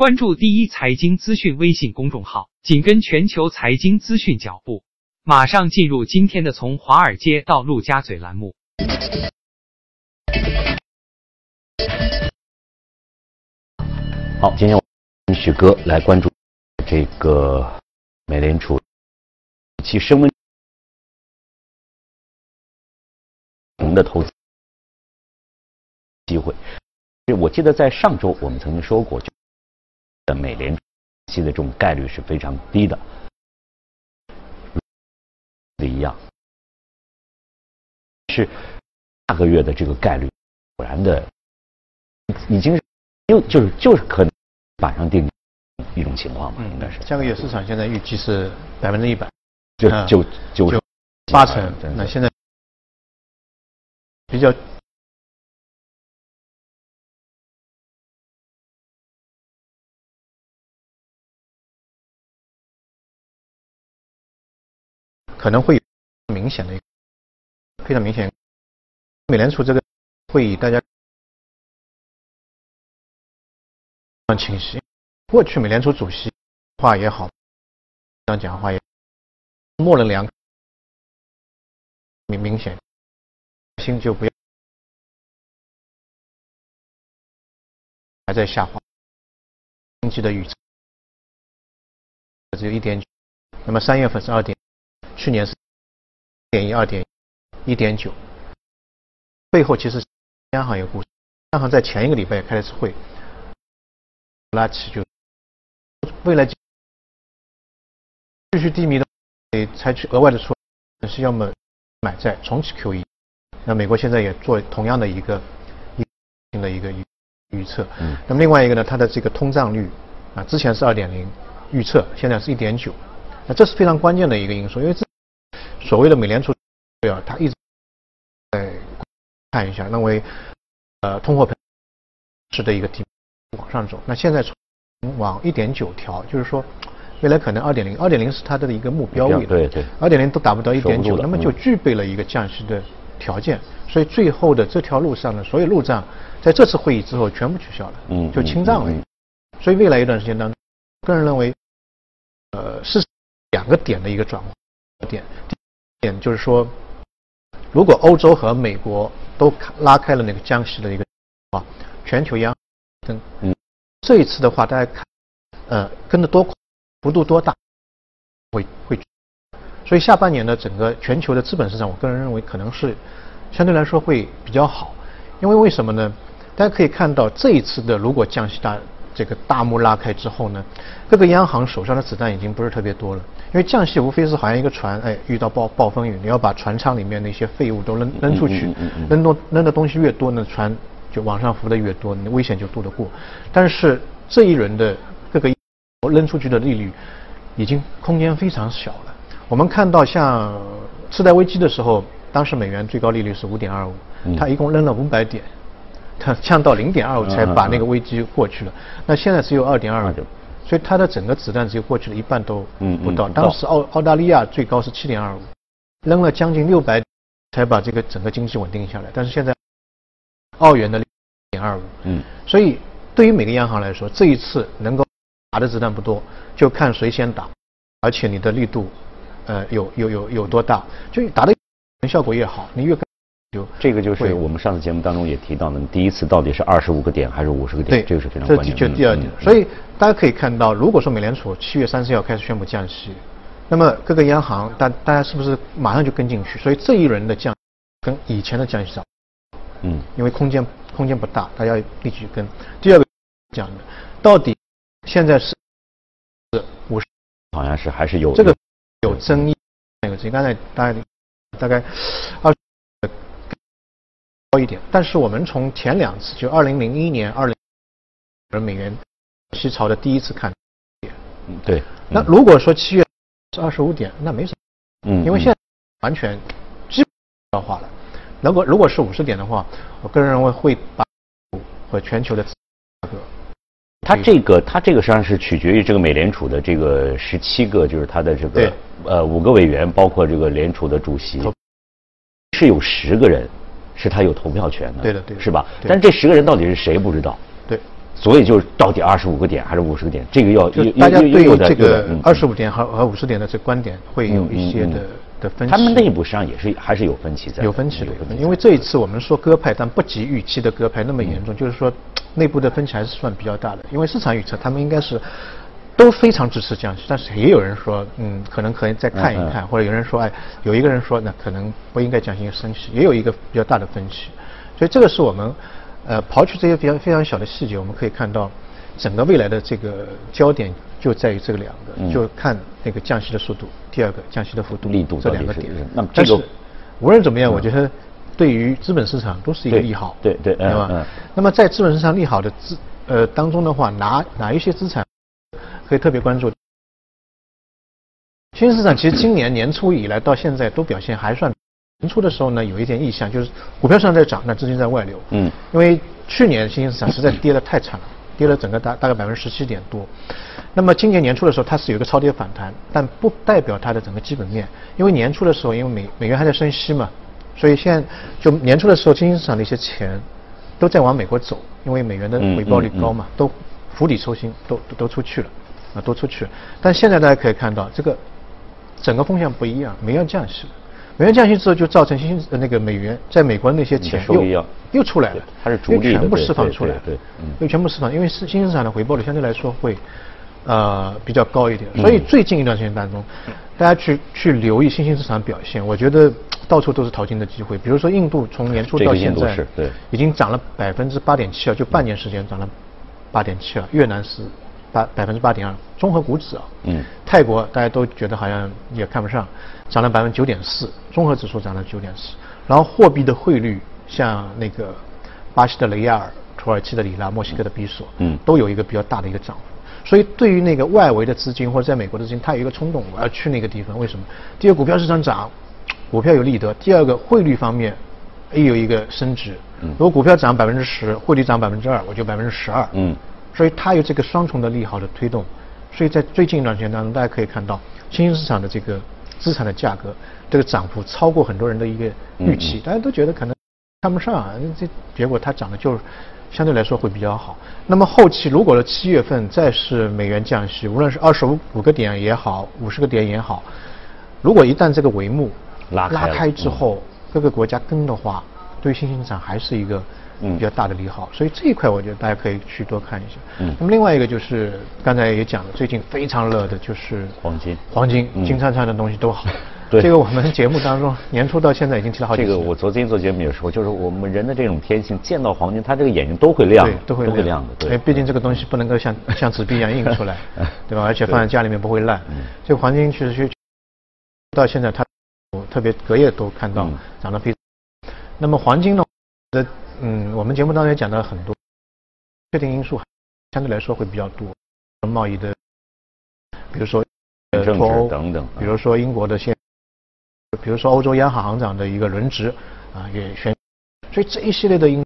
关注第一财经资讯微信公众号，紧跟全球财经资讯脚步。马上进入今天的从华尔街到陆家嘴栏目。好，今天我跟许哥来关注这个美联储其升温的投资机会。我记得在上周我们曾经说过，美联储息的这种概率是非常低的，一样是下个月的这个概率，果然的已经是又就是就是可能板上钉一种情况嘛，应该是下个月市场现在预计是百分之一百，就就就八成，那现在比较。可能会有明显的一个非常明显，美联储这个会议大家非常清晰。过去美联储主席话也好，这样讲话也模棱两，明明显心就不要还在下滑，经济的预测只有一点九，那么三月份是二点。去年是点一二点一点九，背后其实央行有故事。央行在前一个礼拜开了次会，拉起就未来继续低迷的，得采取额外的措施，是要么买债重启 QE。那美国现在也做同样的一个一的一个预预测。嗯。那么另外一个呢，它的这个通胀率啊，之前是二点零预测，现在是一点九。那这是非常关键的一个因素，因为这。所谓的美联储啊，他一直在看一下，认为呃通货膨胀的一个底往上走。那现在从往一点九调，就是说未来可能二点零，二点零是它的一个目标位，对对，二点零都达不到一点九，那么就具备了一个降息的条件。所以最后的这条路上呢所有路障，在这次会议之后全部取消了，嗯，就清账了。所以未来一段时间当中，个人认为，呃是两个点的一个转换点。点就是说，如果欧洲和美国都拉开了那个降息的一个啊，全球央跟嗯，这一次的话，大家看，呃，跟的多幅度多大，会会，所以下半年的整个全球的资本市场，我个人认为可能是相对来说会比较好，因为为什么呢？大家可以看到这一次的如果降息大。这个大幕拉开之后呢，各个央行手上的子弹已经不是特别多了，因为降息无非是好像一个船，哎，遇到暴暴风雨，你要把船舱里面那些废物都扔扔出去，扔多扔的东西越多，呢船就往上浮的越多，你危险就渡得过。但是这一轮的各个扔出去的利率已经空间非常小了。我们看到像次贷危机的时候，当时美元最高利率是五点二五，它一共扔了五百点。它降到零点二五才把那个危机过去了，那现在只有二点二五，所以它的整个子弹只有过去了一半都不到。当时澳澳大利亚最高是七点二五，扔了将近六百才把这个整个经济稳定下来。但是现在澳元的零点二五，嗯，所以对于每个央行来说，这一次能够打的子弹不多，就看谁先打，而且你的力度，呃，有有有有多大，就打的效果越好，你越。就这个就是我们上次节目当中也提到的，第一次到底是二十五个点还是五十个点？对，这个是非常关键。这就第二点。所以大家可以看到，如果说美联储七月三十号开始宣布降息，那么各个央行大大家是不是马上就跟进去？所以这一轮的降跟以前的降息差，嗯，因为空间空间不大，大家立即跟。第二个讲的，到底现在是是五十，好像是还是有这个有争议，有争议。刚才大概大概二。高一点，但是我们从前两次，就二零零一年、二零而美元西潮的第一次看，嗯，对。那如果说七月是二十五点，那没什么，嗯，因为现在完全基本化了。如果如果是五十点的话，我个人认为会把和全球的价格，它这个它这个实际上是取决于这个美联储的这个十七个，就是它的这个呃五个委员，包括这个联储的主席，是有十个人。是他有投票权的，对的，对，是吧？但这十个人到底是谁不知道？对，所以就是到底二十五个点还是五十个点，这个要大家对于这个二十五点和和五十点的这观点会有一些的的分歧。他们内部实际上也是还是有分歧在。有分歧的，因为这一次我们说鸽派，但不及预期的鸽派那么严重，就是说内部的分歧还是算比较大的。因为市场预测他们应该是都非常支持降息，但是也有人说，嗯，可能可以再看一看，或者有人说，哎，有一个人说，那可能不应该降息升息，也有一个比较大的分歧。所以这个是我们。呃，刨去这些比较非常小的细节，我们可以看到，整个未来的这个焦点就在于这个两个，就看那个降息的速度，第二个降息的幅度，力度这两个点。那么这个无论怎么样，我觉得对于资本市场都是一个利好，对对，对吧？那么在资本市场利好的资呃当中的话，哪哪一些资产可以特别关注？新兴市场其实今年年初以来到现在都表现还算。年初的时候呢，有一点意向，就是股票市场在涨，那资金在外流。嗯。因为去年新兴市场实在跌得太惨了，跌了整个大大概百分之十七点多。那么今年年初的时候，它是有一个超跌反弹，但不代表它的整个基本面。因为年初的时候，因为美美元还在升息嘛，所以现在就年初的时候，新兴市场的一些钱都在往美国走，因为美元的回报率高嘛，都釜底抽薪，都都出去了，啊，都出去了。但现在大家可以看到，这个整个风向不一样，美元降息了。美元降息之后，就造成新兴那个美元在美国那些钱又又出来了，它是逐利全部释放出来，对，又全部释放，因为是新兴市场的回报率相对来说会呃比较高一点，所以最近一段时间当中，大家去去留意新兴市场表现，我觉得到处都是淘金的机会。比如说印度从年初到现在，对，已经涨了百分之八点七啊，就半年时间涨了八点七了。越南是八百分之八点二，综合股指啊，嗯，泰国大家都觉得好像也看不上。涨了百分之九点四，综合指数涨了九点四，然后货币的汇率像那个巴西的雷亚尔、土耳其的里拉、墨西哥的比索，嗯，都有一个比较大的一个涨幅。所以对于那个外围的资金或者在美国的资金，它有一个冲动，我要去那个地方。为什么？第一个股票市场涨，股票有利得；第二个汇率方面也有一个升值。如果股票涨百分之十，汇率涨百分之二，我就百分之十二。嗯，所以它有这个双重的利好的推动。所以在最近一段时间当中，大家可以看到新兴市场的这个。资产的价格这个涨幅超过很多人的一个预期，大家都觉得可能看不上啊，这结果它涨的就相对来说会比较好。那么后期如果的七月份再是美元降息，无论是二十五五个点也好，五十个点也好，如果一旦这个帷幕拉拉开之后，各个国家跟的话，对新兴市场还是一个。嗯，比较大的利好，所以这一块我觉得大家可以去多看一下。嗯，那么另外一个就是刚才也讲了，最近非常热的就是黄金，黄金金灿灿的东西都好。对，这个我们节目当中 年初到现在已经提了好几次。这个我昨天做节目也说，就是我们人的这种天性，见到黄金，他这个眼睛都会亮，都会亮的。对，毕竟这个东西不能够像像纸币一样 印出来，对吧？而且放在家里面不会烂。这个黄金其实去到现在它特别隔夜都看到涨得非常。那么黄金呢的。嗯，我们节目当中也讲到了很多确定因素，相对来说会比较多，贸易的，比如说脱欧等等，比如说英国的现，比如说欧洲央行行长的一个轮值啊也选，所以这一系列的因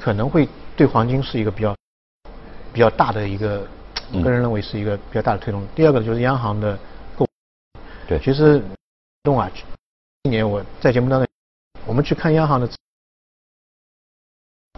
可能会对黄金是一个比较比较大的一个，个人认为是一个比较大的推动。第二个就是央行的购，对，其实动啊，今年我在节目当中，我们去看央行的。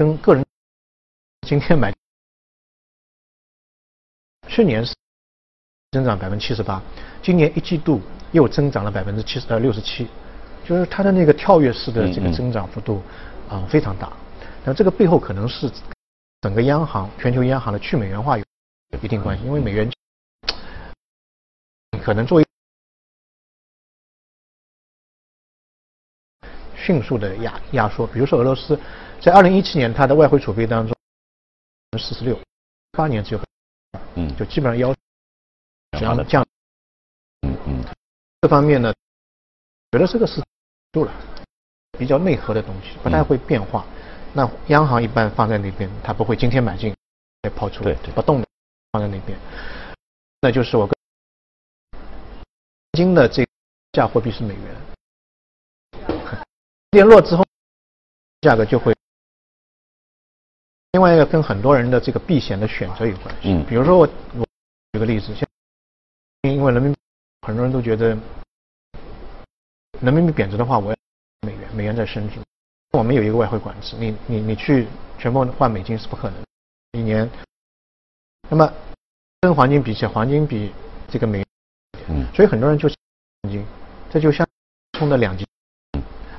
跟个人今天买，去年是增长百分之七十八，今年一季度又增长了百分之七十呃六十七，就是它的那个跳跃式的这个增长幅度啊非常大。那这个背后可能是整个央行全球央行的去美元化有一定关系，因为美元可能作为迅速的压压缩，比如说俄罗斯。在二零一七年，它的外汇储备当中，四十六，八年只有，嗯，就基本上要降降，嗯嗯，这方面呢，觉得这个是住了，比较内核的东西，不太会变化。那央行一般放在那边，它不会今天买进再抛出，对对，不动的放在那边。那就是我跟金的这价货币是美元，跌落之后，价格就会。另外一个跟很多人的这个避险的选择有关系。嗯，比如说我我举个例子，像因为人民币，很多人都觉得人民币贬值的话，我要美元，美元在升值。我们有一个外汇管制，你你你去全部换美金是不可能，一年。那么跟黄金比起来，黄金比这个美元，嗯，所以很多人就黄金，这就像冲的两极，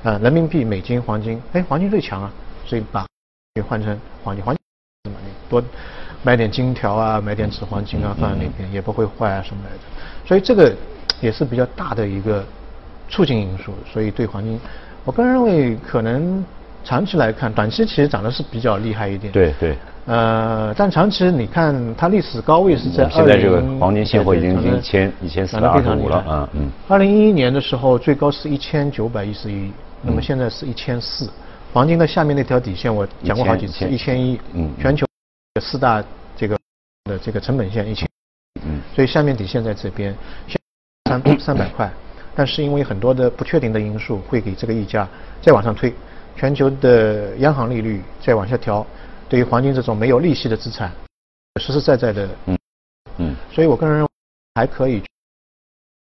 啊，人民币、美金、黄金，哎，黄金最强啊，所以把换成黄金，黄金嘛你多买点金条啊，买点纸黄金啊放在那边也不会坏啊什么来着，所以这个也是比较大的一个促进因素，所以对黄金，我个人认为可能。长期来看，短期其实涨的是比较厉害一点。对对。呃，但长期你看它历史高位是在现在这个黄金现货已经一千一千四百二十五了啊嗯。二零一一年的时候最高是一千九百一十一，那么现在是一千四。黄金的下面那条底线我讲过好几次，一千一。嗯。全球四大这个的这个成本线一千。嗯。所以下面底线在这边，三 三百块，但是因为很多的不确定的因素，会给这个溢价再往上推。全球的央行利率再往下调，对于黄金这种没有利息的资产，实实在在的，嗯嗯，所以我个人认为还可以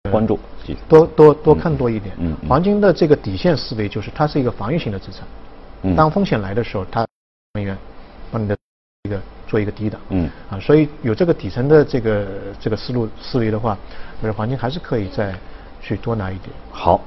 关注，多多多看多一点。嗯，黄金的这个底线思维就是它是一个防御性的资产，嗯，当风险来的时候，它能源帮你的一个做一个低档，嗯啊，所以有这个底层的这个这个思路思维的话，我觉得黄金还是可以再去多拿一点。好。